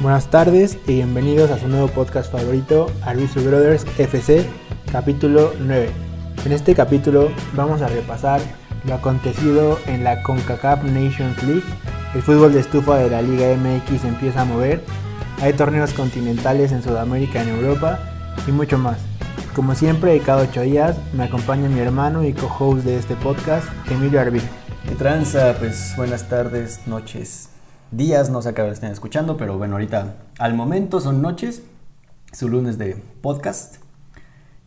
Buenas tardes y bienvenidos a su nuevo podcast favorito, Arbizu Brothers FC, capítulo 9. En este capítulo vamos a repasar lo acontecido en la CONCACAF Nations League. El fútbol de estufa de la Liga MX empieza a mover. Hay torneos continentales en Sudamérica, en Europa y mucho más. Como siempre, cada ocho días me acompaña mi hermano y co-host de este podcast, Emilio Arbil. ¿Qué tranza? Pues buenas tardes, noches, días, no sé a qué hora estén escuchando, pero bueno, ahorita al momento son noches, su lunes de podcast.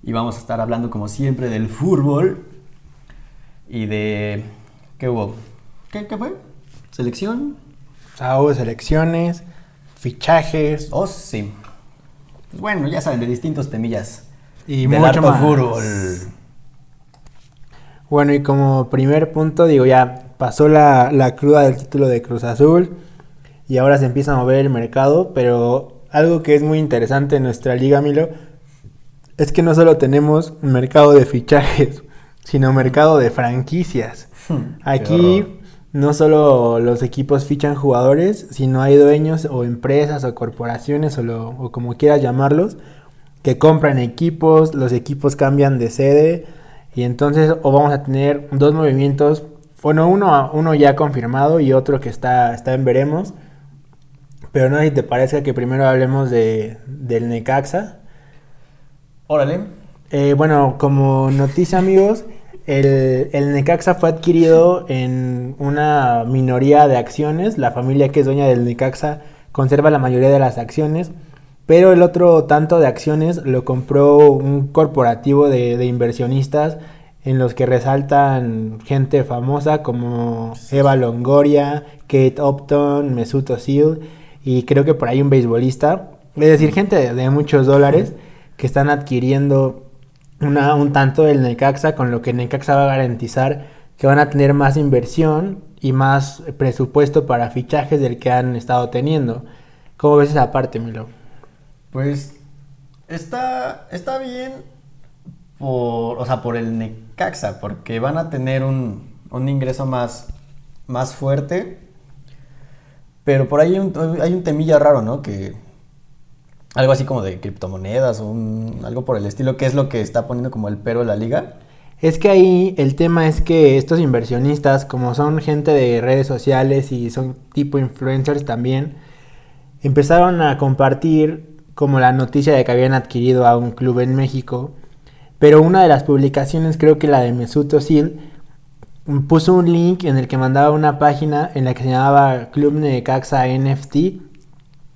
Y vamos a estar hablando como siempre del fútbol y de... ¿Qué hubo? ¿Qué, qué fue? ¿Selección? O sea, hubo selecciones, fichajes, Oh, sí. Pues bueno, ya saben, de distintos temillas. Y del mucho más. fútbol. Bueno, y como primer punto, digo, ya pasó la, la cruda del título de Cruz Azul y ahora se empieza a mover el mercado, pero algo que es muy interesante en nuestra liga, Milo, es que no solo tenemos mercado de fichajes, sino mercado de franquicias. Qué Aquí no solo los equipos fichan jugadores, sino hay dueños o empresas o corporaciones o, lo- o como quieras llamarlos, que compran equipos, los equipos cambian de sede y entonces o vamos a tener dos movimientos, bueno, uno, uno ya confirmado y otro que está, está en veremos. Pero no sé si te parece que primero hablemos de, del Necaxa. Órale. Eh, bueno, como noticia amigos, el, el Necaxa fue adquirido en una minoría de acciones. La familia que es dueña del Necaxa conserva la mayoría de las acciones, pero el otro tanto de acciones lo compró un corporativo de, de inversionistas en los que resaltan gente famosa como Eva Longoria, Kate Upton, Mesut Özil y creo que por ahí un beisbolista. Es decir, gente de, muchos dólares que están adquiriendo una, un tanto del Necaxa, con lo que Necaxa va a garantizar que van a tener más inversión y más presupuesto para fichajes del que han estado teniendo. ¿Cómo ves esa parte, Milo? Pues está, está bien por, o sea, por el Necaxa, porque van a tener un, un ingreso más, más fuerte. Pero por ahí hay un, hay temilla raro, ¿no? Que algo así como de criptomonedas o algo por el estilo, que es lo que está poniendo como el pero la liga. Es que ahí el tema es que estos inversionistas, como son gente de redes sociales y son tipo influencers también, empezaron a compartir como la noticia de que habían adquirido a un club en México. Pero una de las publicaciones, creo que la de Mesut Özil, puso un link en el que mandaba una página en la que se llamaba Club Necaxa NFT,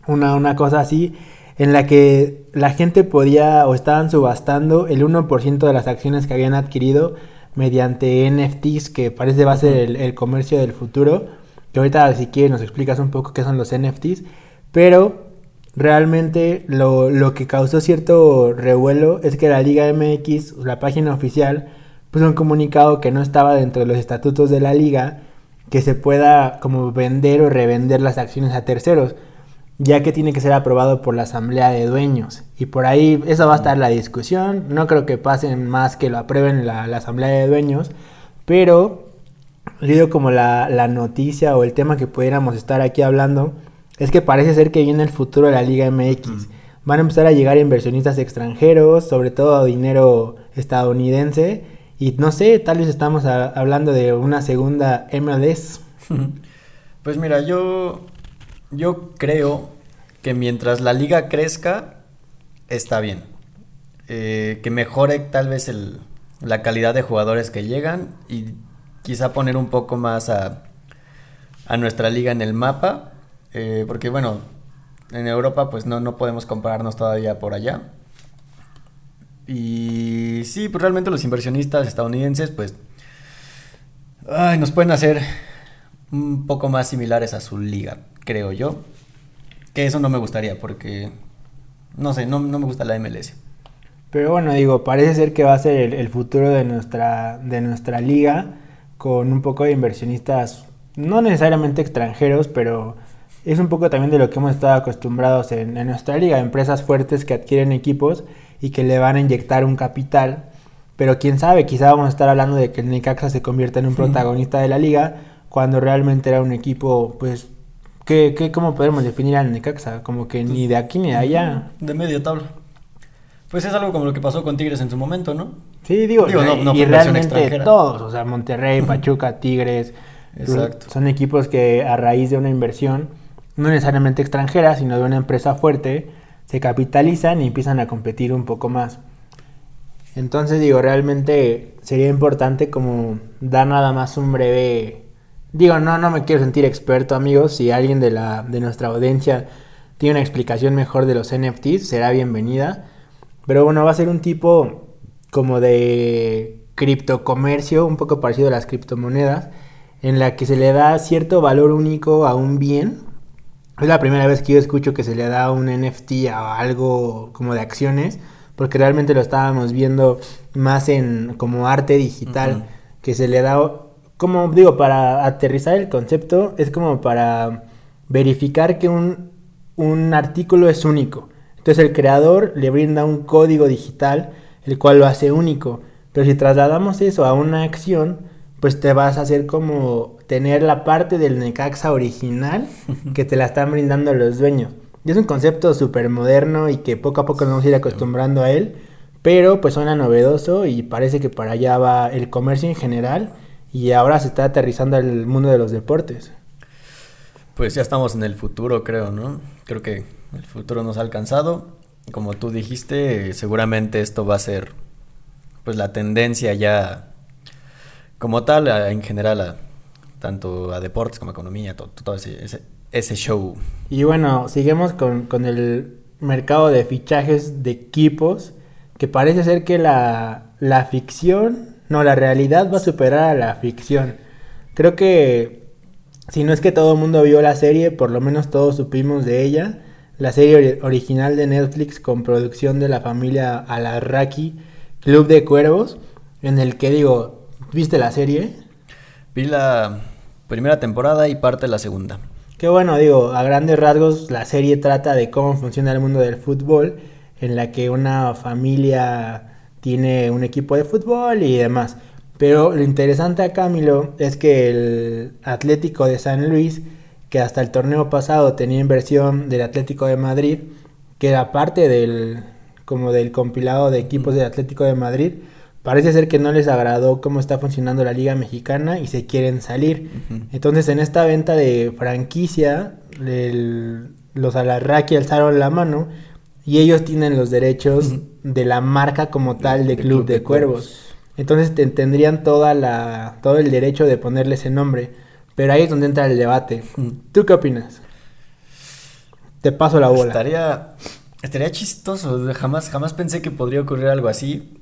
una, una cosa así, en la que la gente podía o estaban subastando el 1% de las acciones que habían adquirido mediante NFTs, que parece va a ser el, el comercio del futuro. Que ahorita, si quieres, nos explicas un poco qué son los NFTs. Pero realmente lo, lo que causó cierto revuelo es que la Liga MX, la página oficial, puso un comunicado que no estaba dentro de los estatutos de la liga que se pueda como vender o revender las acciones a terceros, ya que tiene que ser aprobado por la asamblea de dueños. Y por ahí eso va a estar la discusión, no creo que pasen más que lo aprueben la, la asamblea de dueños, pero digo como la, la noticia o el tema que pudiéramos estar aquí hablando es que parece ser que viene el futuro de la Liga MX. Van a empezar a llegar inversionistas extranjeros, sobre todo dinero estadounidense. Y no sé, tal vez estamos hablando de una segunda MLS. Pues mira, yo, yo creo que mientras la liga crezca, está bien. Eh, que mejore tal vez el- la calidad de jugadores que llegan y quizá poner un poco más a, a nuestra liga en el mapa. eh, porque bueno, en Europa pues no, no podemos compararnos todavía por allá. Y sí, pues realmente los inversionistas estadounidenses pues ay, nos pueden hacer un poco más similares a su liga, creo yo. Que eso no me gustaría porque, no sé, no, no me gusta la MLS. Pero bueno, digo, parece ser que va a ser el, futuro de nuestra, de nuestra liga con un poco de inversionistas, no necesariamente extranjeros, pero es un poco también de lo que hemos estado acostumbrados en, en nuestra liga, empresas fuertes que adquieren equipos y que le van a inyectar un capital. Pero quién sabe, quizá vamos a estar hablando de que el Necaxa se convierta en un protagonista de la liga cuando realmente era un equipo pues ¿qué, qué, cómo podemos definir al Necaxa? Como que ni de aquí ni de allá. De medio tabla. Pues es algo como lo que pasó con Tigres en su momento, ¿no? Sí, digo, Digo, no- no y realmente extranjera. todos, o sea, Monterrey, Pachuca, Tigres, Exacto. son equipos que a raíz de una inversión, no necesariamente extranjera, sino de una empresa fuerte, se capitalizan y empiezan a competir un poco más. Entonces digo, realmente sería importante como dar nada más un breve... Digo, no, no me quiero sentir experto, amigos. Si alguien de, la, de nuestra audiencia tiene una explicación mejor de los NFTs, será bienvenida. Pero bueno, va a ser un tipo como de criptocomercio, un poco parecido a las criptomonedas, en la que se le da cierto valor único a un bien. Es la primera vez que yo escucho que se le da un NFT a algo como de acciones, porque realmente lo estábamos viendo más en como arte digital, que se le da, como digo, para aterrizar el concepto, es como para verificar que un, un artículo es único. Entonces el creador le brinda un código digital, el cual lo hace único. Pero si trasladamos eso a una acción, pues te vas a hacer como tener la parte del Necaxa original que te la están brindando los dueños. Y es un concepto súper moderno y que poco a poco nos vamos a ir acostumbrando a él, pero pues suena novedoso y parece que para allá va el comercio en general y ahora se está aterrizando al mundo de los deportes. Pues ya estamos en el futuro, creo, ¿no? Creo que el futuro nos ha alcanzado. Como tú dijiste, seguramente esto va a ser pues la tendencia ya como tal en general a tanto a deportes como a economía, todo, todo ese, ese, ese show. Y bueno, seguimos con, con el mercado de fichajes de equipos, que parece ser que la, la ficción, no, la realidad va a superar a la ficción. Creo que, si no es que todo el mundo vio la serie, por lo menos todos supimos de ella. La serie ori- original de Netflix con producción de la familia Alarraqui, Club de Cuervos, en el que digo, ¿viste la serie? Vi la primera temporada y parte de la segunda. Qué bueno, digo, a grandes rasgos la serie trata de cómo funciona el mundo del fútbol, en la que una familia tiene un equipo de fútbol y demás. Pero lo interesante acá, Milo, es que el Atlético de San Luis, que hasta el torneo pasado tenía inversión del Atlético de Madrid, que era parte del como del compilado de equipos del Atlético de Madrid, parece ser que no les agradó cómo está funcionando la Liga Mexicana y se quieren salir. Entonces, en esta venta de franquicia, el- los Alarraqui alzaron la mano y ellos tienen los derechos de la marca como tal de De Club de Cuervos. Entonces te- tendrían toda la, todo el derecho de ponerle ese nombre. Pero ahí es donde entra el debate. ¿Tú qué opinas? Te paso la bola. Estaría, estaría chistoso. Jamás, jamás pensé que podría ocurrir algo así.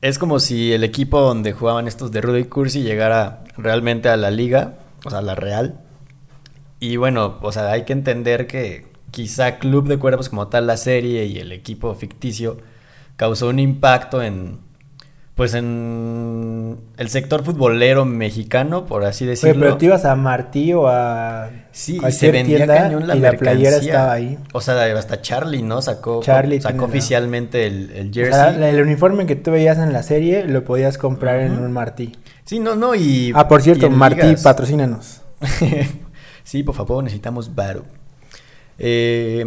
Es como si el equipo donde jugaban estos de Rudy Cursi llegara realmente a la liga, o sea, a la real. Y bueno, o sea, hay que entender que quizá Club de Cuervos como tal, la serie y el equipo ficticio, causó un impacto en, pues en el sector futbolero mexicano, por así decirlo. pero te ibas a Martí o a Sí, y se cualquier vendía tienda cañón la y la playera estaba ahí. O sea, hasta Charlie, ¿no? Sacó, Charlie sacó oficialmente el, el O jersey. sea, el uniforme que tú veías en la serie lo podías comprar en un Martí. Sí, no, no, y... Ah, por cierto, Martí, ligas. patrocínanos. sí, por favor, necesitamos varo. Eh...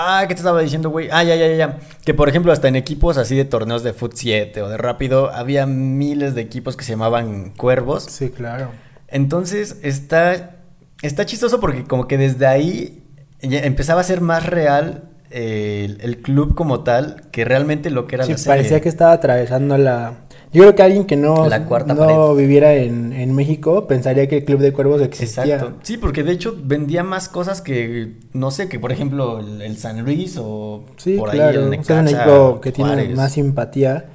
Ah, ¿qué te estaba diciendo, güey? Ah, ya, ya, ya. Que por ejemplo, hasta en equipos así de torneos de Foot 7 o de Rápido, había miles de equipos que se llamaban Cuervos. Sí, claro. Entonces está, está chistoso porque como que desde ahí empezaba a ser más real eh, el, el club como tal que realmente lo que era Sí, la serie. parecía que estaba atravesando la... Yo creo que alguien que no, La cuarta no pared. viviera en, en México pensaría que el Club de Cuervos existía. Exacto. Sí, porque de hecho vendía más cosas que, no sé, que por ejemplo el, el San Luis o Sí, por claro. ahí el o sea, Necaxa, que tiene Juárez. más simpatía.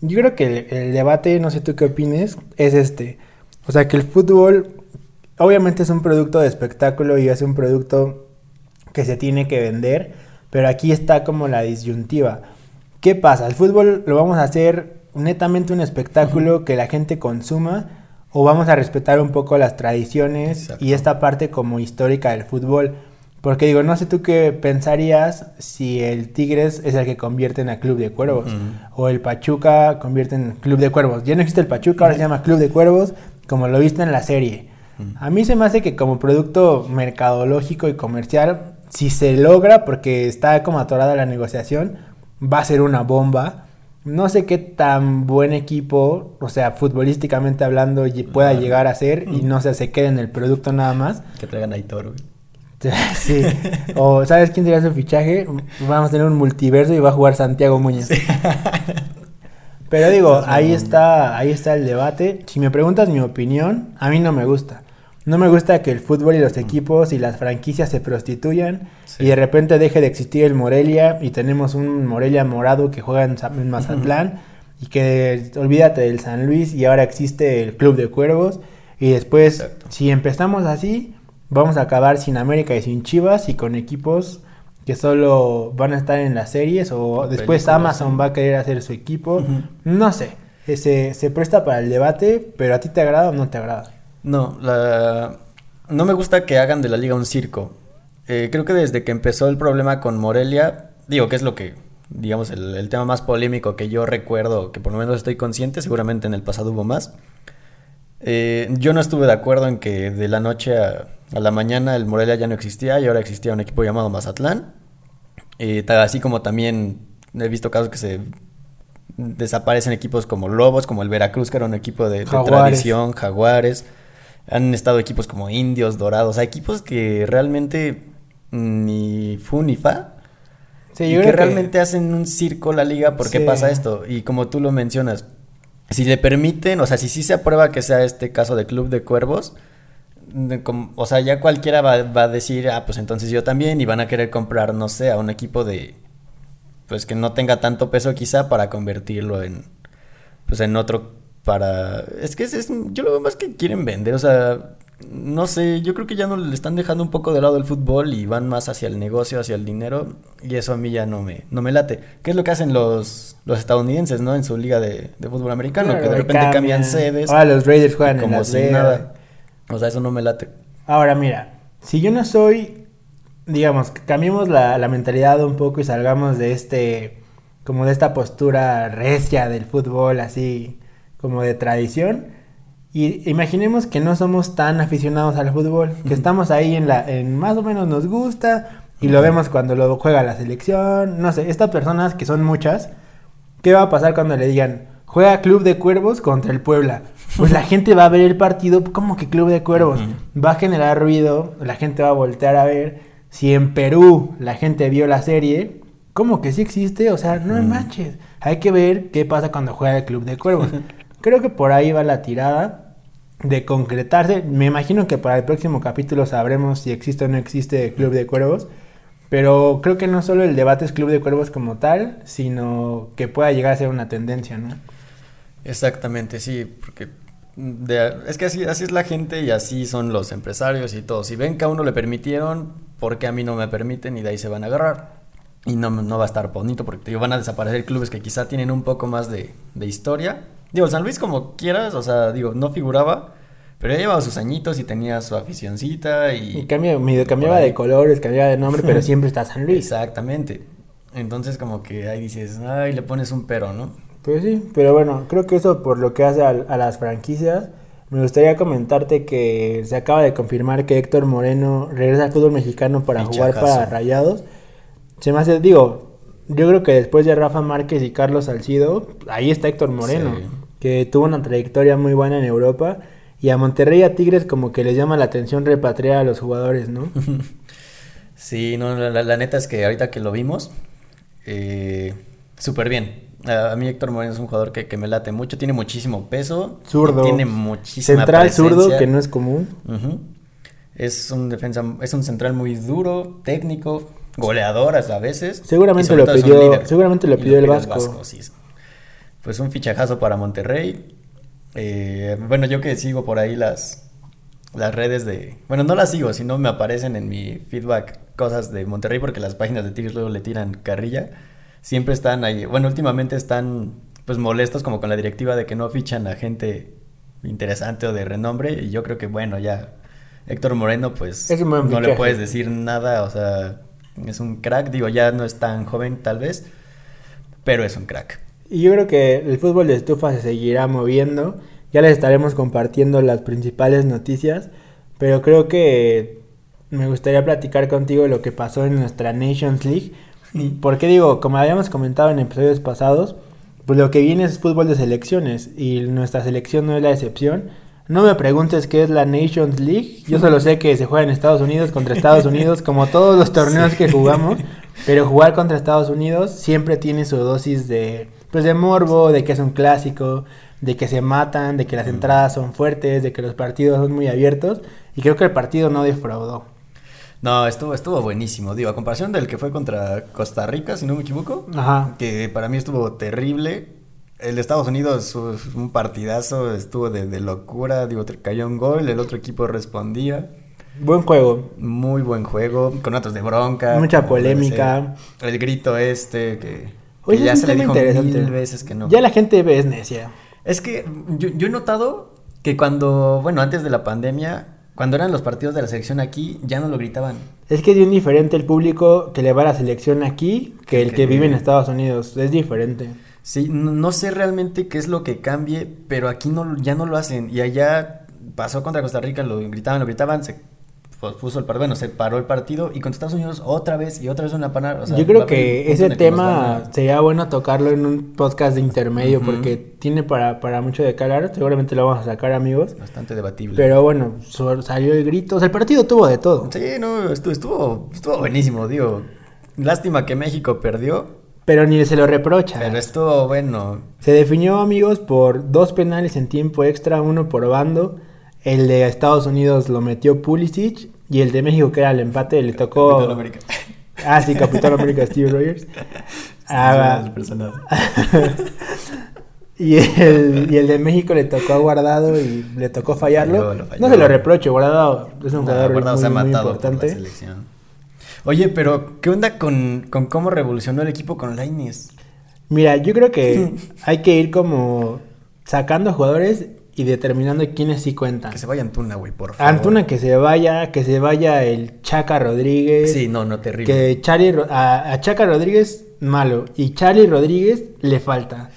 Yo creo que el, el debate, no sé tú qué opines, es este. O sea, que el fútbol obviamente es un producto de espectáculo y es un producto que se tiene que vender, pero aquí está como la disyuntiva. ¿Qué pasa? ¿El fútbol lo vamos a hacer netamente un espectáculo que la gente consuma o vamos a respetar un poco las tradiciones Exacto. y esta parte como histórica del fútbol? Porque digo, no sé tú qué pensarías si el Tigres es el que convierte en a Club de Cuervos o el Pachuca convierte en Club de Cuervos. Ya no existe el Pachuca, ahora se llama Club de Cuervos, como lo viste en la serie. A mí se me hace que como producto mercadológico y comercial, si se logra, porque está como atorada la negociación, va a ser una bomba. No sé qué tan buen equipo, o sea, futbolísticamente hablando, pueda llegar a ser y no se, se quede en el producto nada más. Que traigan a Hitor, güey. Sí. O ¿sabes quién sería su fichaje? Vamos a tener un multiverso y va a jugar Santiago Muñoz. Pero digo, ahí está, ahí está el debate. Si me preguntas mi opinión, a mí no me gusta. No me gusta que el fútbol y los equipos y las franquicias se prostituyan y de repente deje de existir el Morelia y tenemos un Morelia morado que juega en, Mazatlán y que olvídate del San Luis y ahora existe el Club de Cuervos y después si empezamos así vamos a acabar sin América y sin Chivas y con equipos que solo van a estar en las series o después Amazon va a querer hacer su equipo. No sé, se, se presta para el debate, pero a ti te agrada o no te agrada. No, la... no me gusta que hagan de la liga un circo. Eh, creo que desde que empezó el problema con Morelia, digo que es lo que, digamos, el, tema más polémico que yo recuerdo, que por lo menos estoy consciente, seguramente en el pasado hubo más. Eh, yo no estuve de acuerdo en que de la noche a, la mañana el Morelia ya no existía y ahora existía un equipo llamado Mazatlán. Eh, así como también he visto casos que se desaparecen equipos como Lobos, como el Veracruz, que era un equipo de, de tradición, Jaguares han estado equipos como Indios, Dorados, equipos que realmente ni fu ni fa. Sí, y que realmente hacen un circo la liga, ¿por qué pasa esto? Y como tú lo mencionas, si le permiten, o sea, si sí se aprueba que sea este caso de Club de Cuervos, o sea, ya cualquiera va, va, a decir, ah, pues entonces yo también, y van a querer comprar, no sé, a un equipo de, pues que no tenga tanto peso quizá para convertirlo en, pues en otro para... Es que es, yo lo veo más que quieren vender, o sea, no sé, yo creo que ya no le están dejando un poco de lado el fútbol y van más hacia el negocio, hacia el dinero, y eso a mí ya no me, no me late. ¿Qué es lo que hacen los, los estadounidenses, no? En su liga de, fútbol americano, que de repente cambian, sedes. Ah, los Raiders juegan como si nada. O sea, eso no me late. Ahora, mira, si yo no soy, digamos, cambiemos la, la mentalidad un poco y salgamos de este, como de esta postura recia del fútbol, así como de tradición. Y imaginemos que no somos tan aficionados al fútbol, que estamos ahí en la, en más o menos nos gusta y lo vemos cuando lo juega la selección, no sé, estas personas que son muchas, ¿qué va a pasar cuando le digan juega Club de Cuervos contra el Puebla? Pues la gente va a ver el partido como que Club de Cuervos, va a generar ruido, la gente va a voltear a ver. Si en Perú la gente vio la serie, ¿cómo que sí existe? O sea, no manches. Hay que ver qué pasa cuando juega el Club de Cuervos. Creo que por ahí va la tirada de concretarse. Me imagino que para el próximo capítulo sabremos si existe o no existe Club de Cuervos. Pero creo que no solo el debate es Club de Cuervos como tal, sino que pueda llegar a ser una tendencia, ¿no? Exactamente, sí, porque es que así, así es la gente y así son los empresarios y todo. Si ven que a uno le permitieron, ¿por qué a mí no me permiten? Y de ahí se van a agarrar. Y no, no va a estar bonito porque van a desaparecer clubes que quizá tienen un poco más de, de historia Digo, San Luis como quieras, o sea, digo, no figuraba, pero ya llevaba sus añitos y tenía su aficioncita y... Y cambia, cambiaba de colores, cambiaba de nombre, pero siempre está San Luis. Exactamente. Entonces como que ahí dices, ay, le pones un pero, ¿no? Pues sí, pero bueno, creo que eso por lo que hace a, las franquicias, me gustaría comentarte que se acaba de confirmar que Héctor Moreno regresa al fútbol mexicano para jugar para Rayados. Se me hace, digo, yo creo que después de Rafa Márquez y Carlos Salcido, ahí está Héctor Moreno que tuvo una trayectoria muy buena en Europa. Y a Monterrey y a Tigres como que les llama la atención repatriar a los jugadores, ¿no? sí, no, la, neta es que ahorita que lo vimos, eh, súper bien. A, mí Héctor Moreno es un jugador que, me late mucho, tiene muchísimo peso. Zurdo. Tiene muchísima Central zurdo, que no es común. Es un defensa, es un central muy duro, técnico, goleador a veces. Seguramente lo pidió, seguramente lo pidió el Vasco pues un fichajazo para Monterrey. Eh, bueno, yo que sigo por ahí las, las redes de... Bueno, no las sigo, sino me aparecen en mi feedback cosas de Monterrey porque las páginas de Tigres luego le tiran carrilla. Siempre están ahí. Bueno, últimamente están pues molestos como con la directiva de que no fichan a gente interesante o de renombre. Y yo creo que bueno, ya Héctor Moreno pues no le puedes decir nada. O sea, es un crack. Digo, ya no es tan joven tal vez, pero es un crack. Y yo creo que el fútbol de estufa se seguirá moviendo. Ya les estaremos compartiendo las principales noticias. pero creo que me gustaría platicar contigo lo que pasó en nuestra Nations League. Porque digo, como habíamos comentado en episodios pasados, pues lo que viene es fútbol de selecciones y nuestra selección no es la excepción. No me preguntes qué es la Nations League, yo solo sé que se juega en Estados Unidos contra Estados Unidos, como todos los torneos que jugamos, pero jugar contra Estados Unidos siempre tiene su dosis de, pues de morbo, de que es un clásico, de que se matan, de que las entradas son fuertes, de que los partidos son muy abiertos, y creo que el partido no defraudó. No, estuvo, estuvo buenísimo, digo, a comparación del que fue contra Costa Rica, si no me equivoco, Ajá. que para mí estuvo terrible. El Estados Unidos un partidazo, estuvo de, de locura, digo, cayó un gol, el otro equipo respondía. Buen juego. Muy buen juego, con otros de bronca. Mucha polémica. El grito este que, Oye, que ya se le dijo mil veces que no. Ya la gente es necia. Es que yo, yo he notado que cuando, bueno, antes de la pandemia, cuando eran los partidos de la selección aquí, ya no lo gritaban. Es que es bien diferente el público que le va a la selección aquí que el Que que vive en. Estados Unidos. Es diferente. Sí, no, sé realmente qué es lo que cambie, pero aquí no, ya no lo hacen. Y allá pasó contra Costa Rica, lo gritaban, lo gritaban, se puso el partido, bueno, se paró el partido y contra Estados Unidos otra vez y otra vez una panar. o sea, Yo creo que ese que tema a- sería bueno tocarlo en un podcast de intermedio porque tiene para, para mucho de calar. Seguramente lo vamos a sacar, amigos. Bastante debatible. Pero bueno, salió el grito. O sea, el partido tuvo de todo. Sí, no, estuvo, estuvo, estuvo buenísimo, digo. Lástima que México perdió, Pero ni se lo reprocha. pero estuvo bueno. Se definió, amigos, por dos penales en tiempo extra, uno por bando. El de Estados Unidos lo metió Pulisic y el de México, que era el empate, le tocó... Capitán América. Ah, sí, Capitán América Steve Rogers. Ah, y, el, y el de México le tocó a Guardado y le tocó fallarlo. No se lo reproche, Guardado es un jugador muy, se ha muy matado por la importante. selección. Oye, pero ¿qué onda con, con cómo revolucionó el equipo con Lainez? Mira, yo creo que hay que ir como sacando jugadores y determinando quiénes sí cuentan. Que se vaya Antuna, güey, por favor. Antuna que se vaya, que se vaya el Chaca Rodríguez. Sí, no, no, terrible. Que Charlie, a, a Chaca Rodríguez, malo. Y Charlie Rodríguez le falta.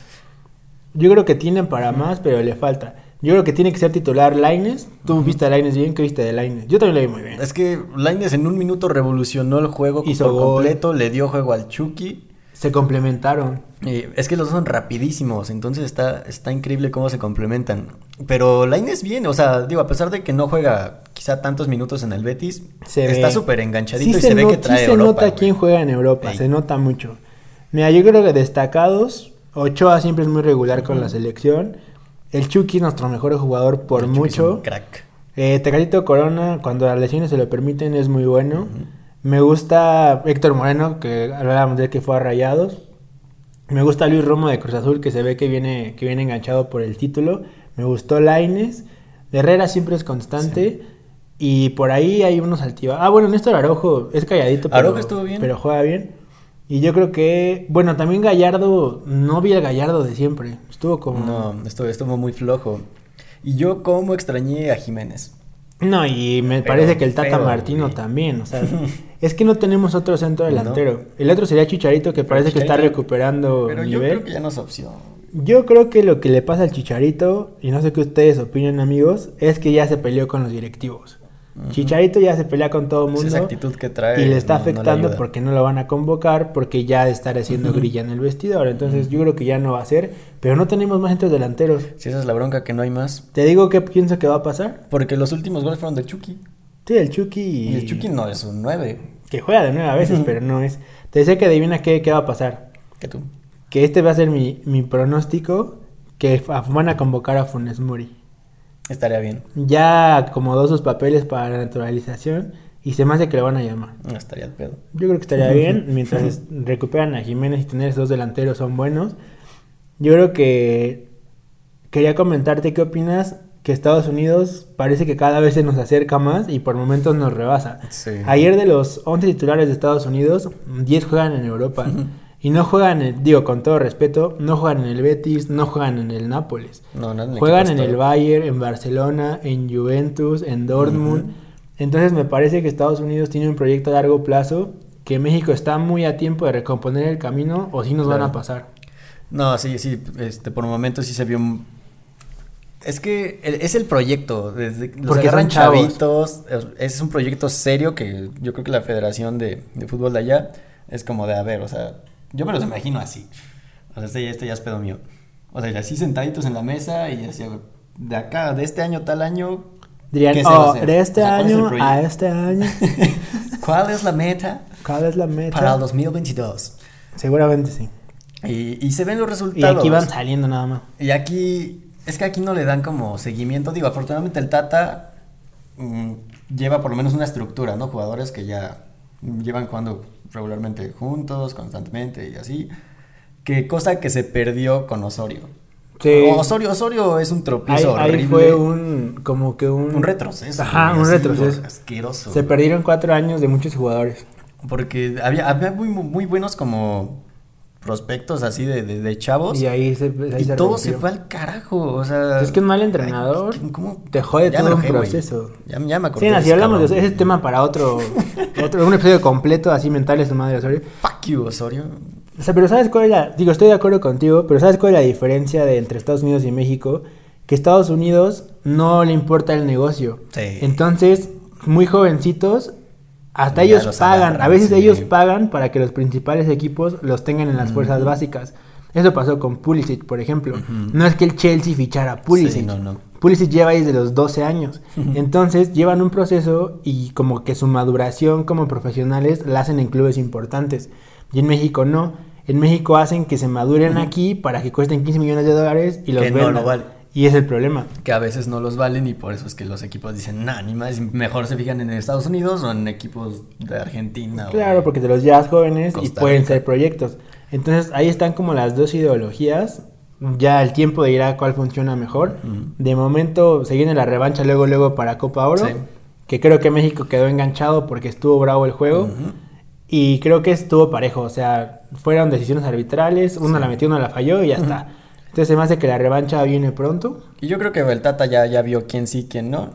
Yo creo que tienen para más, pero le falta. Yo creo que tiene que ser titular Laines. Tú viste a Laines bien, ¿qué viste de Laines? Yo también lo vi muy bien. Es que Lainez en un minuto revolucionó el juego Hizo por gol. completo, le dio juego al Chucky. Se complementaron. Y es que los dos son rapidísimos, entonces está, está increíble cómo se complementan. Pero Lainez bien, o sea, digo, a pesar de que no juega quizá tantos minutos en el Betis, Se está súper enganchadito Sí y se, se, ve que sí trae se Europa, nota güey. quién juega en Europa, Ey. se nota mucho. Mira, yo creo que destacados, Ochoa siempre es muy regular con la selección. El Chucky es nuestro mejor jugador por El Chucky es un mucho. crack. Eh, Tecatito Corona, cuando las lesiones se lo permiten, es muy bueno. Me gusta Héctor Moreno, que hablábamos de que fue a Rayados. Me gusta Luis Romo de Cruz Azul, que se ve que viene, que viene enganchado por el título. Me gustó Laines. Herrera siempre es constante. Y por ahí hay unos altibajos. Ah, bueno, Néstor Araujo es calladito, pero, Araujo estuvo bien. pero juega bien. Y yo creo que, bueno, también Gallardo, no vi el Gallardo de siempre. Estuvo como... No, estuvo, estuvo muy flojo. Y yo como extrañé a Jiménez. No, y me Pero parece que el Tata Martino también, o sea, es que no tenemos otro centro No. delantero. El otro sería Chicharito, que Pero parece que está recuperando Pero yo nivel. creo que ya no es opción. Yo creo que lo que le pasa al Chicharito, y no sé qué ustedes opinan amigos, es que ya se peleó con los directivos. Chicharito ya se pelea con todo el mundo. esa actitud que trae y le está no- no le afectando porque no lo van a convocar, porque ya estar haciendo grilla en el vestidor. Entonces yo creo que ya no va a ser, pero no tenemos más centros delanteros. Si esa es la bronca que no hay más. Te digo qué pienso que va a pasar. Porque los últimos goles fueron de Chucky. Sí, el Chucky. Y el Chucky no es un 9. Que juega de nueve a veces, pero no es. Te decía que adivina qué, qué va a pasar. Que tú. Que este va a ser mi, mi pronóstico. Que van a convocar a Funes Mori. Estaría bien. Ya acomodó sus papeles para la naturalización. Y se me hace que lo van a llamar. No estaría el pedo. Yo creo que estaría bien. Mientras recuperan a Jiménez y tener esos dos delanteros son buenos. Yo creo que. Quería comentarte qué opinas. Que Estados Unidos parece que cada vez se nos acerca más y por momentos nos rebasa. Sí. Ayer de los 11 titulares de Estados Unidos, 10 juegan en Europa. y no juegan, en- digo, con todo respeto, no juegan en el Betis, no juegan en el Nápoles. No, no, Juegan equipo en el. Bayern, en Barcelona, en Juventus, en Dortmund. Entonces me parece que Estados Unidos tiene un proyecto a largo plazo que México está muy a tiempo de recomponer el camino o si nos van a pasar. No, sí, sí. Este, por momentos sí se vio. un- Es que el- es el proyecto, desde los Porque agarran chavitos, es es un proyecto serio que yo creo que la Federación de, de Fútbol de allá es como de, a ver, o sea, yo me los imagino así, o sea, este, ya- este ya es pedo mío, o sea, y así sentaditos en la mesa y así, de acá, de este año, tal año, Dirían, ¿qué se va a oh, de este O sea, ¿cuál es el año a este año, ¿cuál es la meta ¿cuál es la meta? para el 2022? Seguramente sí. Y, y se ven los Y resultados. aquí van saliendo nada más. Y aquí, es que aquí no le dan como seguimiento. Digo, afortunadamente el Tata mm, lleva por lo menos una estructura, ¿no? Jugadores que ya llevan jugando regularmente juntos, constantemente y así. Que cosa que se perdió con Osorio. Sí. Osorio, Osorio es un tropiezo ahí horrible. fue un, como que un... un retroceso. Ajá, un retroceso. Asqueroso. Se güey. perdieron cuatro años de muchos jugadores. Porque había, había muy, muy buenos como prospectos así de, de, de chavos. Y ahí se, ahí Y se todo se fue al carajo, o sea... Es que un mal entrenador Ay, ¿cómo? te jode Ya todo un enojé, proceso. Ya, ya me acordé. Sí, de así ese hablamos de cabrón. ese tema para otro, otro, un episodio completo así mental de su madre Osorio. Fuck you, Osorio. O sea, pero ¿sabes cuál es la...? Digo, estoy de acuerdo contigo, pero ¿sabes cuál es la diferencia de entre Estados Unidos y México? Que Estados Unidos no le importa el negocio. Sí. Entonces, muy jovencitos, hasta ellos los pagan. agarran, a veces sí. ellos pagan para que los principales equipos los tengan en las fuerzas básicas. Eso pasó con Pulisic, por ejemplo. No es que el Chelsea fichara a Pulisic. Sí, no, no. Pulisic lleva desde los 12 años. Entonces llevan un proceso y como que su maduración como profesionales la hacen en clubes importantes. Y en México no. En México hacen que se maduren aquí para que cuesten 15 millones de dólares y los Que no vendan. lo vale. Y es el problema. Que a veces no los valen y por eso es que los equipos dicen, nah, ni más, mejor se fijan en Estados Unidos o en equipos de Argentina. Claro, porque te los llevas jóvenes y pueden Rica. ser proyectos. Entonces ahí están como las dos ideologías. Ya el tiempo dirá cuál funciona mejor. De momento se viene la revancha luego luego para Copa Oro. Sí. Que creo que México quedó enganchado porque estuvo bravo el juego. Y creo que estuvo parejo. O sea, fueron decisiones arbitrales. Una Sí. la metió, una la falló y ya está. Entonces se me hace que la revancha viene pronto. Y yo creo que el Tata ya, ya vio quién sí, quién no.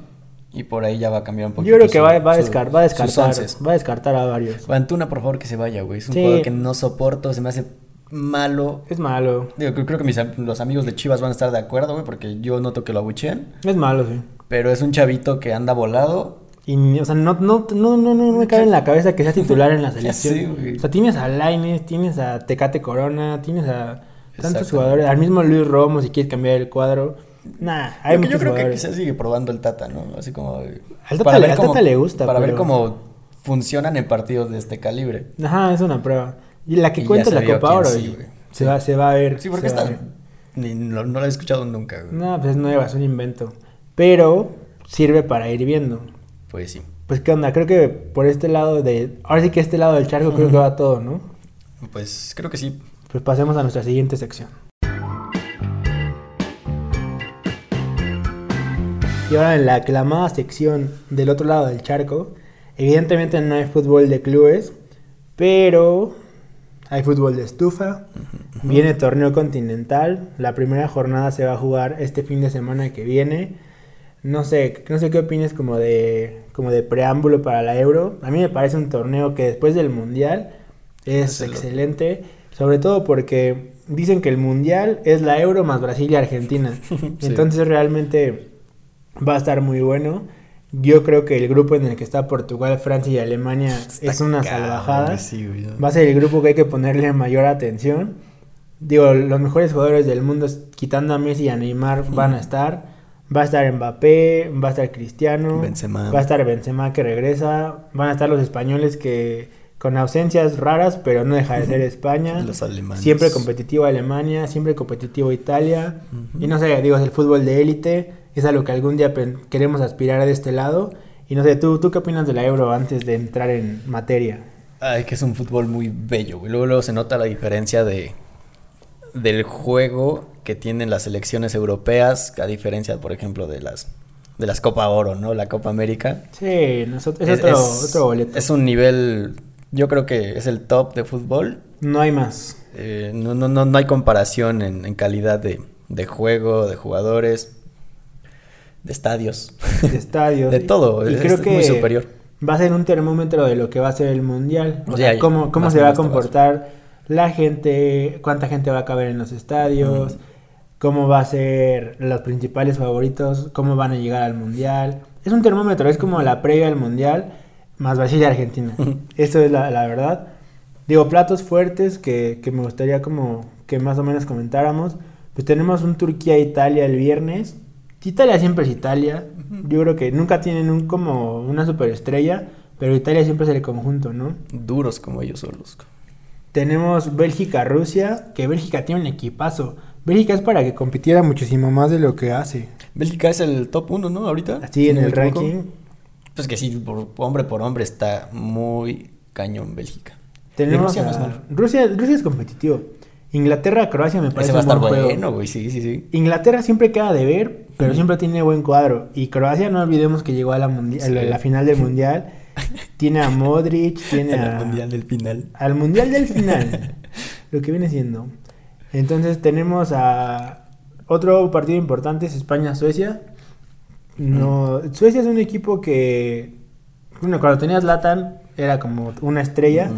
Y por ahí ya va a cambiar un poquito. Yo creo que su- va, va, a su- descar- va a descartar. Va a descartar a varios. Antuna, por favor, que se vaya, güey. Es un Sí. jugador que no soporto, se me hace malo. Es malo. Digo, creo, que mis, los amigos de Chivas van a estar de acuerdo, güey, porque yo noto que lo abuchean. Es malo, sí. Pero es un chavito que anda volado. Y, o sea, no, no, no, no, no me cabe en la cabeza que sea titular en la selección. sé, güey. o sea, tienes a Laines, tienes a Tecate Corona, tienes a tantos jugadores, al mismo Luis Romo si quieres cambiar el cuadro. Nah, hay Yo, yo creo que jugadores. quizás sigue probando el Tata, ¿no? Así como... Al Tata le- al cómo- Tata le gusta, Para ver cómo funcionan en partidos de este calibre. Ajá, es una prueba. Y la que Y cuenta es la Copa Oro. sí, se, Sí. va, se va a ver. Sí, porque ver. Ni, no, no lo he escuchado nunca, güey. No, pues es nueva, es un invento. Pero sirve para ir viendo. Pues sí. Pues qué onda, creo que por este lado de... Ahora sí que este lado del charco creo que va todo, ¿no? Pues creo que sí. Pues pasemos a nuestra siguiente sección. Y ahora en la aclamada sección del otro lado del charco, evidentemente no hay fútbol de clubes, pero hay fútbol de estufa, viene torneo continental, la primera jornada se va a jugar este fin de semana que viene. No sé, no sé qué opines como de como de preámbulo para la Euro. A mí me parece un torneo que después del Mundial es Es el- excelente, sobre todo porque dicen que el Mundial es la Euro más Brasil y Argentina. Sí. Entonces realmente va a estar muy bueno. Yo creo que el grupo en el que está Portugal, Francia y Alemania Está es una cabrón, salvajada. Va a ser el grupo que hay que ponerle mayor atención. Digo, los mejores jugadores del mundo, quitando a Messi y a Neymar, van a estar. Va a estar Mbappé, va a estar Cristiano, Benzema. va a estar Benzema que regresa, van a estar los españoles que con ausencias raras, pero no deja de ser España. Los alemanes. Siempre competitivo Alemania, siempre competitivo Italia. Y no sé, digo, es el fútbol de élite, es a lo que algún día queremos aspirar de este lado. Y no sé, ¿tú, ¿tú qué opinas de la Euro antes de entrar en materia? Ay, que es un fútbol muy bello, güey. Luego, luego se nota la diferencia de del juego que tienen las selecciones europeas, a diferencia, por ejemplo, de las de las Copa Oro, ¿no? La Copa América. Sí, nosotros, es, otro, otro boleto. es un nivel, yo creo que es el top de fútbol. No hay más. Eh, no, no, no, no hay comparación en, en calidad de, de juego, de jugadores, de estadios. De estadios. De todo, Y es- creo es que muy superior. va a ser un termómetro de lo que va a ser el mundial. O sea, cómo, cómo se va a comportar la gente, cuánta gente va a caber en los estadios. cómo va a ser los principales favoritos, cómo van a llegar al mundial. Es un termómetro, es como la previa al mundial más Brasil y Argentina. Eso es la, la verdad. Digo, platos fuertes que, que, me gustaría como que más o menos comentáramos. Pues tenemos un Turquía-Italia el viernes. Italia siempre es Italia. Yo creo que nunca tienen un como una superestrella, pero Italia siempre es el conjunto, ¿no? Duros como ellos solos. Tenemos Bélgica-Rusia, que Bélgica tiene un equipazo. Bélgica es para que compitiera muchísimo más de lo que hace. Bélgica es el top 1, ¿no? Ahorita. Así en el ranking. Pues que sí, por, hombre por hombre está muy cañón Bélgica. Tenemos Rusia, Rusia, Rusia es competitivo. Inglaterra, Croacia me parece Ese va a estar bueno, güey, sí, sí, sí. Inglaterra siempre queda de ver, pero siempre tiene buen cuadro. Y Croacia, no olvidemos que llegó a la, mundial, a la final del mundial. tiene a Modric, tiene a... Al mundial del final. Al mundial del final. lo que viene siendo. Entonces tenemos a... Otro partido importante es España-Suecia. No, Suecia es un equipo que... Bueno, cuando tenías Latan era como una estrella.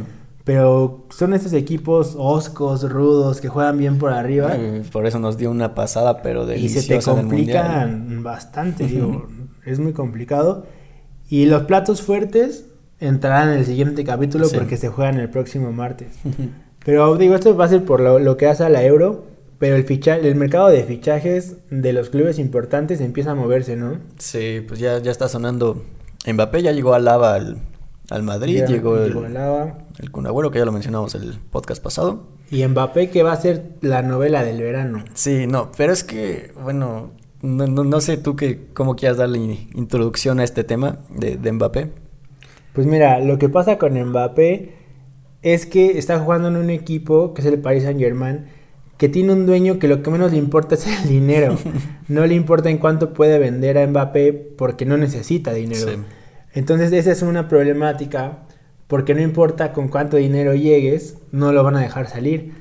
Pero son estos equipos oscos, rudos, que juegan bien por arriba. Eh, por eso nos dio una pasada, pero deliciosa Y se te complican bastante, digo, es muy complicado. Y los platos fuertes entrarán en el siguiente capítulo porque se juegan el próximo martes. pero digo, esto va a ser por lo, que hace a la Euro, pero el, ficha el mercado de fichajes de los clubes importantes empieza a moverse, ¿no? Sí, pues ya, ya está sonando. Mbappé ya llegó a Lava al, al Madrid, llegó, el, el Kun que ya lo mencionamos el podcast pasado. Y Mbappé que va a ser la novela del verano. Sí, no, pero es que, bueno, no, no, sé tú que, cómo quieras darle introducción a este tema de, de Mbappé. Pues mira, lo que pasa con Mbappé es que está jugando en un equipo que es el Paris Saint Germain que tiene un dueño que lo que menos le importa es el dinero. no le importa en cuánto puede vender a Mbappé porque no necesita dinero. Sí. Entonces esa es una problemática porque no importa con cuánto dinero llegues, no lo van a dejar salir.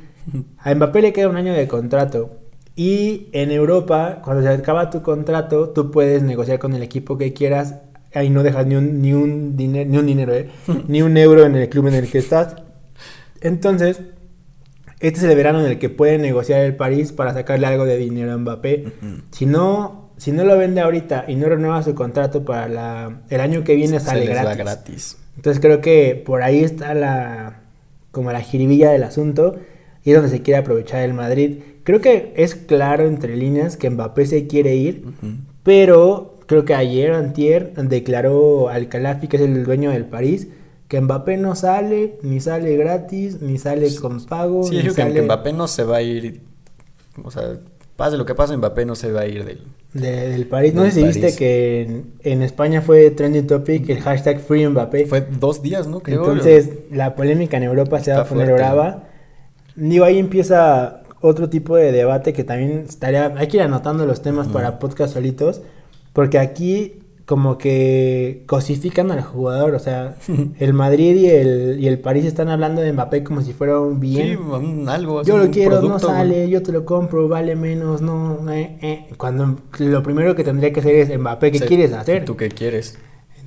A Mbappé le queda un año de contrato y en Europa, cuando se acaba tu contrato, tú puedes negociar con el equipo que quieras. Ahí no dejas ni un, ni un, dinero, ni un dinero, ¿eh? ni un euro en el club en el que estás. Entonces, este es el verano en el que puede negociar el París para sacarle algo de dinero a Mbappé. Si no si no lo vende ahorita y no renueva su contrato para la, el año que viene, sale gratis. gratis. Entonces creo que por ahí está la como la jiribilla del asunto y es donde se quiere aprovechar el Madrid. Creo que es claro entre líneas que Mbappé se quiere ir, pero creo que ayer antier declaró al Calafi, que es el dueño del París, que Mbappé no sale, ni sale gratis, ni sale con pago. Sí, ni que Mbappé no se va a ir, o sea, pase lo que pase, Mbappé no se va a ir del, del París. No sé si viste que en, España fue trending topic el hashtag Free Mbappé. Fue dos días, ¿no? Entonces, la polémica en Europa se va a poner brava. Digo, ahí empieza otro tipo de debate que también estaría. Hay que ir anotando los temas para podcast solitos. Porque aquí como que cosifican al jugador, o sea, el Madrid y el, y el París están hablando de Mbappé como si fuera un bien. Sí, algo. Yo lo quiero, no sale, yo te lo compro, vale menos, no, eh, eh. Cuando lo primero que tendría que hacer es Mbappé, ¿qué quieres hacer? ¿Tú qué quieres?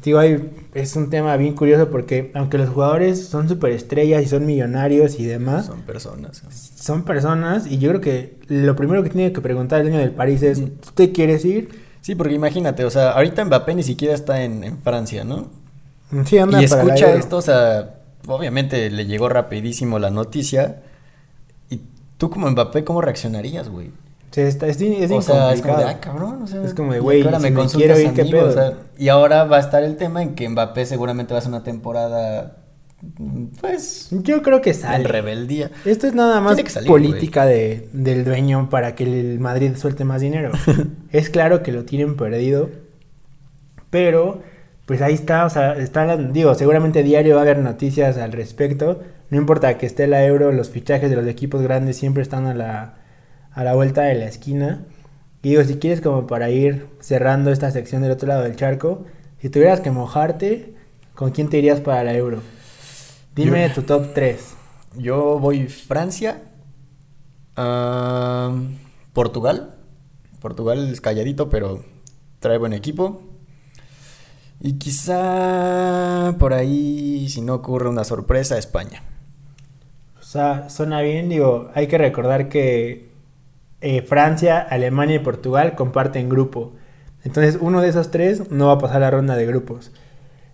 Digo, es un tema bien curioso porque aunque los jugadores son superestrellas y son millonarios y demás. Son personas. Son personas y yo creo que lo primero que tiene que preguntar el dueño del París es, ¿tú te quieres ir? Sí, porque imagínate, o sea, ahorita Mbappé ni siquiera está en, Francia, ¿no? Sí, anda y escucha esto, o sea, obviamente le llegó rapidísimo la noticia. Y tú como Mbappé, ¿cómo reaccionarías, güey? Sí, está, es, es o sea, es como de, ah, cabrón, o sea, es como de, güey, ahora me, quiero ir, ¿qué pedo? O sea, y ahora va a estar el tema en que Mbappé seguramente va a ser una temporada pues yo creo que sale. En rebeldía. Esto es nada más política de, del dueño para que el Madrid suelte más dinero. es claro que lo tienen perdido, pero pues ahí está, o sea, está, digo, seguramente diario va a haber noticias al respecto. No importa que esté la euro, los fichajes de los equipos grandes siempre están a la, a la vuelta de la esquina. Y digo, si quieres como para ir cerrando esta sección del otro lado del charco, si tuvieras que mojarte, ¿con quién te irías para la euro? Dime tu top 3. Yo voy Francia, Portugal. Portugal es calladito, pero trae buen equipo. Y quizá por ahí, si no ocurre una sorpresa, España. O sea, suena bien, digo, hay que recordar que eh, Francia, Alemania y Portugal comparten grupo. Entonces uno de esos tres no va a pasar la ronda de grupos.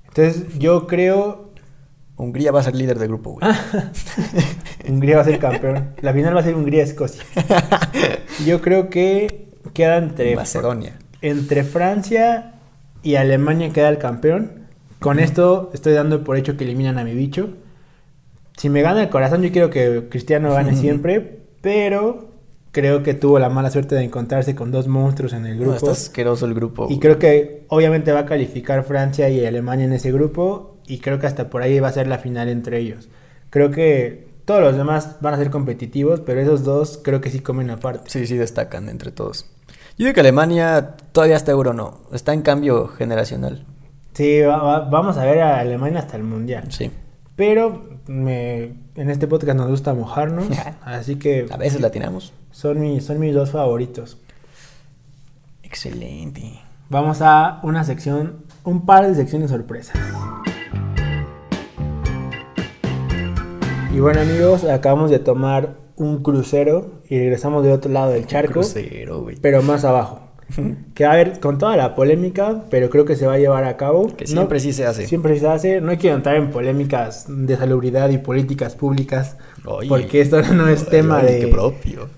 Entonces yo creo... Hungría va a ser líder de grupo, güey. Hungría va a ser campeón. La final va a ser Hungría-Escocia. Yo creo que queda entre... Macedonia. Entre Francia y Alemania queda el campeón. Con esto estoy dando por hecho que eliminan a mi bicho. Si me gana el corazón, yo quiero que Cristiano gane siempre, pero creo que tuvo la mala suerte de encontrarse con dos monstruos en el grupo. No, está asqueroso el grupo. Y creo que obviamente va a calificar Francia y Alemania en ese grupo y creo que hasta por ahí va a ser la final entre ellos. Creo que todos los demás van a ser competitivos, pero esos dos creo que sí comen aparte. Sí, sí destacan entre todos. Yo digo que Alemania todavía está euro no, está en cambio generacional. Sí, vamos a ver a Alemania hasta el Mundial. Sí. Pero me, en este podcast nos gusta mojarnos, así que... A veces la tiramos. Son, mis, son mis dos favoritos. Excelente. Vamos a una sección, un par de secciones sorpresas. Y bueno amigos, acabamos de tomar un crucero y regresamos de otro lado del charco. crucero, güey. Pero más abajo. que va a haber con toda la polémica, pero creo que se va a llevar a cabo. Que siempre sí se hace. Siempre se hace. No hay que entrar en polémicas de salubridad y políticas públicas. porque esto no es tema de. Qué propio.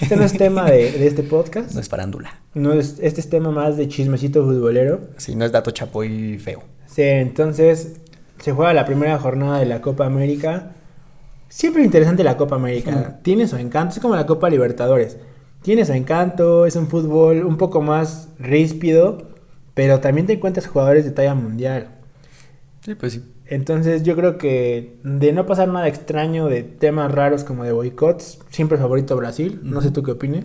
Este no es tema de, este podcast. No es farándula. No es, este es tema más de chismecito futbolero. Sí, no es dato chapoy feo. Sí, entonces se juega la primera jornada de la Copa América. Siempre interesante la Copa América. Tiene su encanto, es como la Copa Libertadores. Tiene su encanto, es un fútbol un poco más ríspido, pero también te encuentras jugadores de talla mundial. Sí, pues sí. Entonces yo creo que de no pasar nada extraño, de temas raros como de boicots, siempre favorito Brasil. No sé tú qué opinas.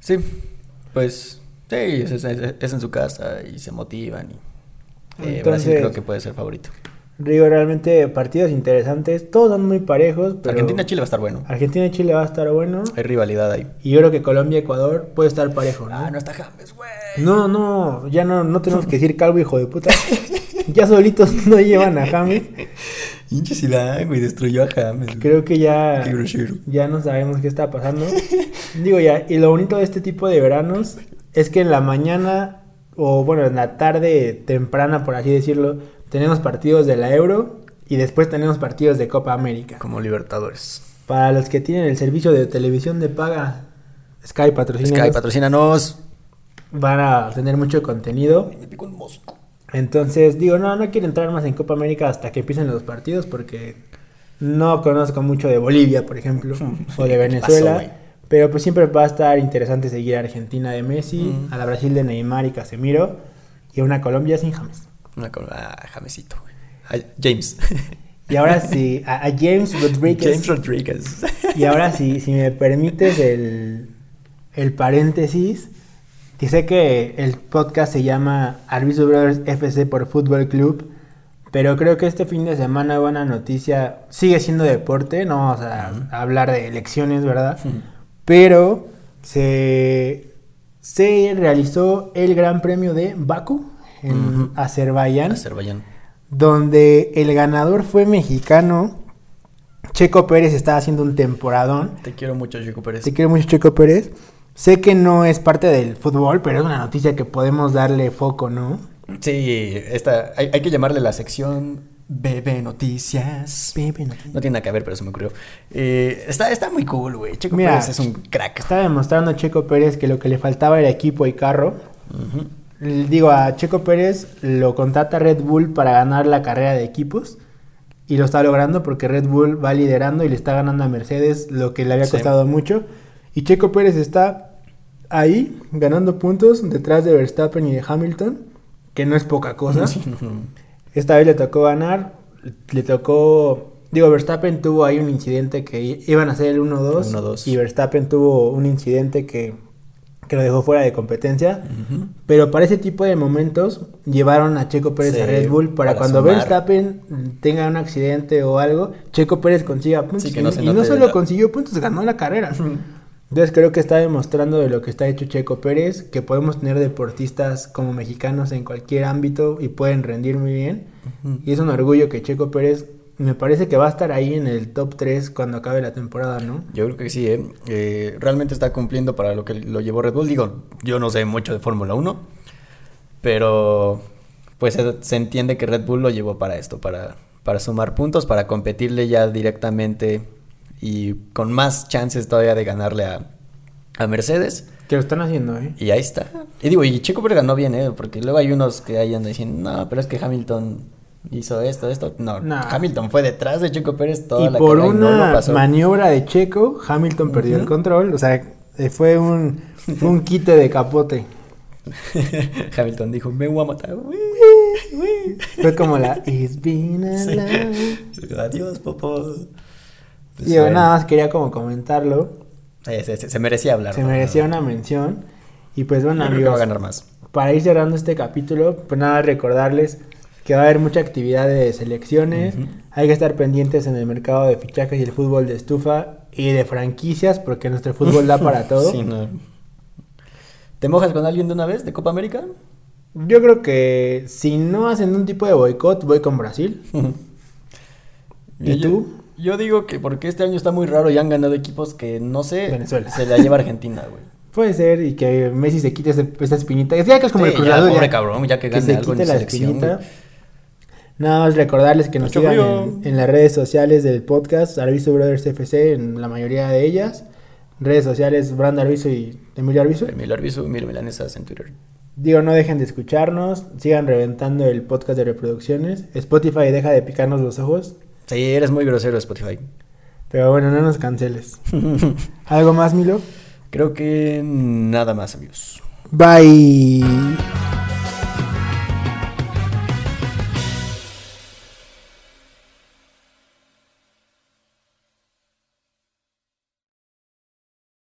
Sí, pues sí, es, en su casa y se motivan. Y, eh, Brasil creo que puede ser favorito. Digo, realmente partidos interesantes, todos son muy parejos. Argentina-Chile va a estar bueno. Argentina-Chile va a estar bueno. Hay rivalidad ahí. Y yo creo que Colombia-Ecuador puede estar parejo. ¿no? Ah, no está James, güey. No, no, ya no, no tenemos que decir calvo, hijo de puta. ya solitos no llevan a James. Hinche Zidane, güey, destruyó a James. Creo que ya, ya no sabemos qué está pasando. Digo ya, y lo bonito de este tipo de veranos es que en la mañana, o bueno, en la tarde temprana, por así decirlo, tenemos partidos de la Euro y después tenemos partidos de Copa América. Como Libertadores. Para los que tienen el servicio de televisión de paga, Sky patrocina. Sky patrocínanos. Van a tener mucho contenido. Me pico mosco. Entonces, digo, no, no quiero entrar más en Copa América hasta que empiecen los partidos porque no conozco mucho de Bolivia, por ejemplo, o de Venezuela. pero pues siempre va a estar interesante seguir a Argentina de Messi, a la Brasil de Neymar y Casemiro, y a una Colombia sin James. Una a Jamesito, James. Y ahora sí, a, James Rodriguez. James Rodriguez. Y ahora sí, si me permites el, el paréntesis, que sé que el podcast se llama Arbizu Brothers FC por Fútbol Club, pero creo que este fin de semana buena noticia, sigue siendo deporte, no vamos a, hablar de elecciones, ¿verdad? Pero se, se realizó el Gran Premio de Baku, en Azerbaiyán. Azerbaiyán. Donde el ganador fue mexicano. Checo Pérez está haciendo un temporadón. Te quiero mucho, Checo Pérez. Te quiero mucho, Checo Pérez. Sé que no es parte del fútbol, pero es una noticia que podemos darle foco, ¿no? Sí, esta, hay, que llamarle la sección Bebe Noticias. Bebe Noticias. No tiene nada que ver, pero se me ocurrió. Eh, está, está muy cool, güey. Checo Pérez es un crack. Está demostrando Checo Pérez que lo que le faltaba era equipo y carro. Digo, a Checo Pérez lo contrata Red Bull para ganar la carrera de equipos. Y lo está logrando porque Red Bull va liderando y le está ganando a Mercedes lo que le había costado mucho. Y Checo Pérez está ahí ganando puntos detrás de Verstappen y de Hamilton, que no es poca cosa. Esta vez le tocó ganar, le tocó... Digo, Verstappen tuvo ahí un incidente que iban a ser el 1-2 y Verstappen tuvo un incidente que que lo dejó fuera de competencia. Pero para ese tipo de momentos llevaron a Checo Pérez a Red Bull para, cuando Verstappen tenga un accidente o algo, Checo Pérez consiga puntos. y, no, solo consiguió puntos, ganó la carrera. Entonces creo que está demostrando de lo que está hecho Checo Pérez, que podemos tener deportistas como mexicanos en cualquier ámbito y pueden rendir muy bien. Y es un orgullo que Checo Pérez me parece que va a estar ahí en el top 3 cuando acabe la temporada, ¿no? Yo creo que sí, ¿eh? Eh, realmente está cumpliendo para lo que lo llevó Red Bull. Digo, yo no sé mucho de Fórmula 1, pero pues se, se entiende que Red Bull lo llevó para esto, para, para sumar puntos, para competirle ya directamente y con más chances todavía de ganarle a, a Mercedes. Que lo están haciendo, ¿eh? Y ahí está. Y digo, y Checo Pérez ganó bien, ¿eh? Porque luego hay unos que ahí andan diciendo, no, pero es que Hamilton hizo esto, esto. No, Nah. Hamilton fue detrás de Checo Pérez toda Y la por carrera y no una lo pasó. maniobra de Checo, Hamilton perdió el control. O sea, eh, fue un, fue un quite de capote. Hamilton dijo, me voy a matar. Fue como la It's been Sí. Adiós, Popo. Pues bueno, nada más quería como comentarlo. se, merecía hablar. Se ¿no? merecía una mención. Y pues bueno, Yo creo que va a amigos, ganar más. para ir cerrando este capítulo, pues nada, recordarles que va a haber mucha actividad de selecciones. Hay que estar pendientes en el mercado de fichajes y el fútbol de estufa y de franquicias, porque nuestro fútbol da para todo. Sí, no. ¿Te mojas con alguien de una vez de Copa América? Yo creo que si no hacen un tipo de boicot, voy con Brasil. ¿Y Yo- tú? Yo digo que porque este año está muy raro y han ganado equipos que no sé. Venezuela. Se la lleva Argentina, güey. Puede ser y que Messi se quite esa espinita. Ya que es como Sí, el Cruz ya, pobre ya. cabrón, ya que gane se algo en quite la selección, espinita. güey. Nada más recordarles que nos Mucho sigan en, en las redes sociales del podcast Arviso Brothers FC en la mayoría de ellas. Redes sociales Branda Arviso y Emilio Arviso. Emilio Arbizu, Emilio Milanesas en Twitter. Digo, no dejen de escucharnos, sigan reventando el podcast de reproducciones. Spotify deja de picarnos los ojos, Sí, eres muy grosero, Spotify. pero bueno, no nos canceles. ¿Algo más, Milo? Creo que nada más, amigos. Bye.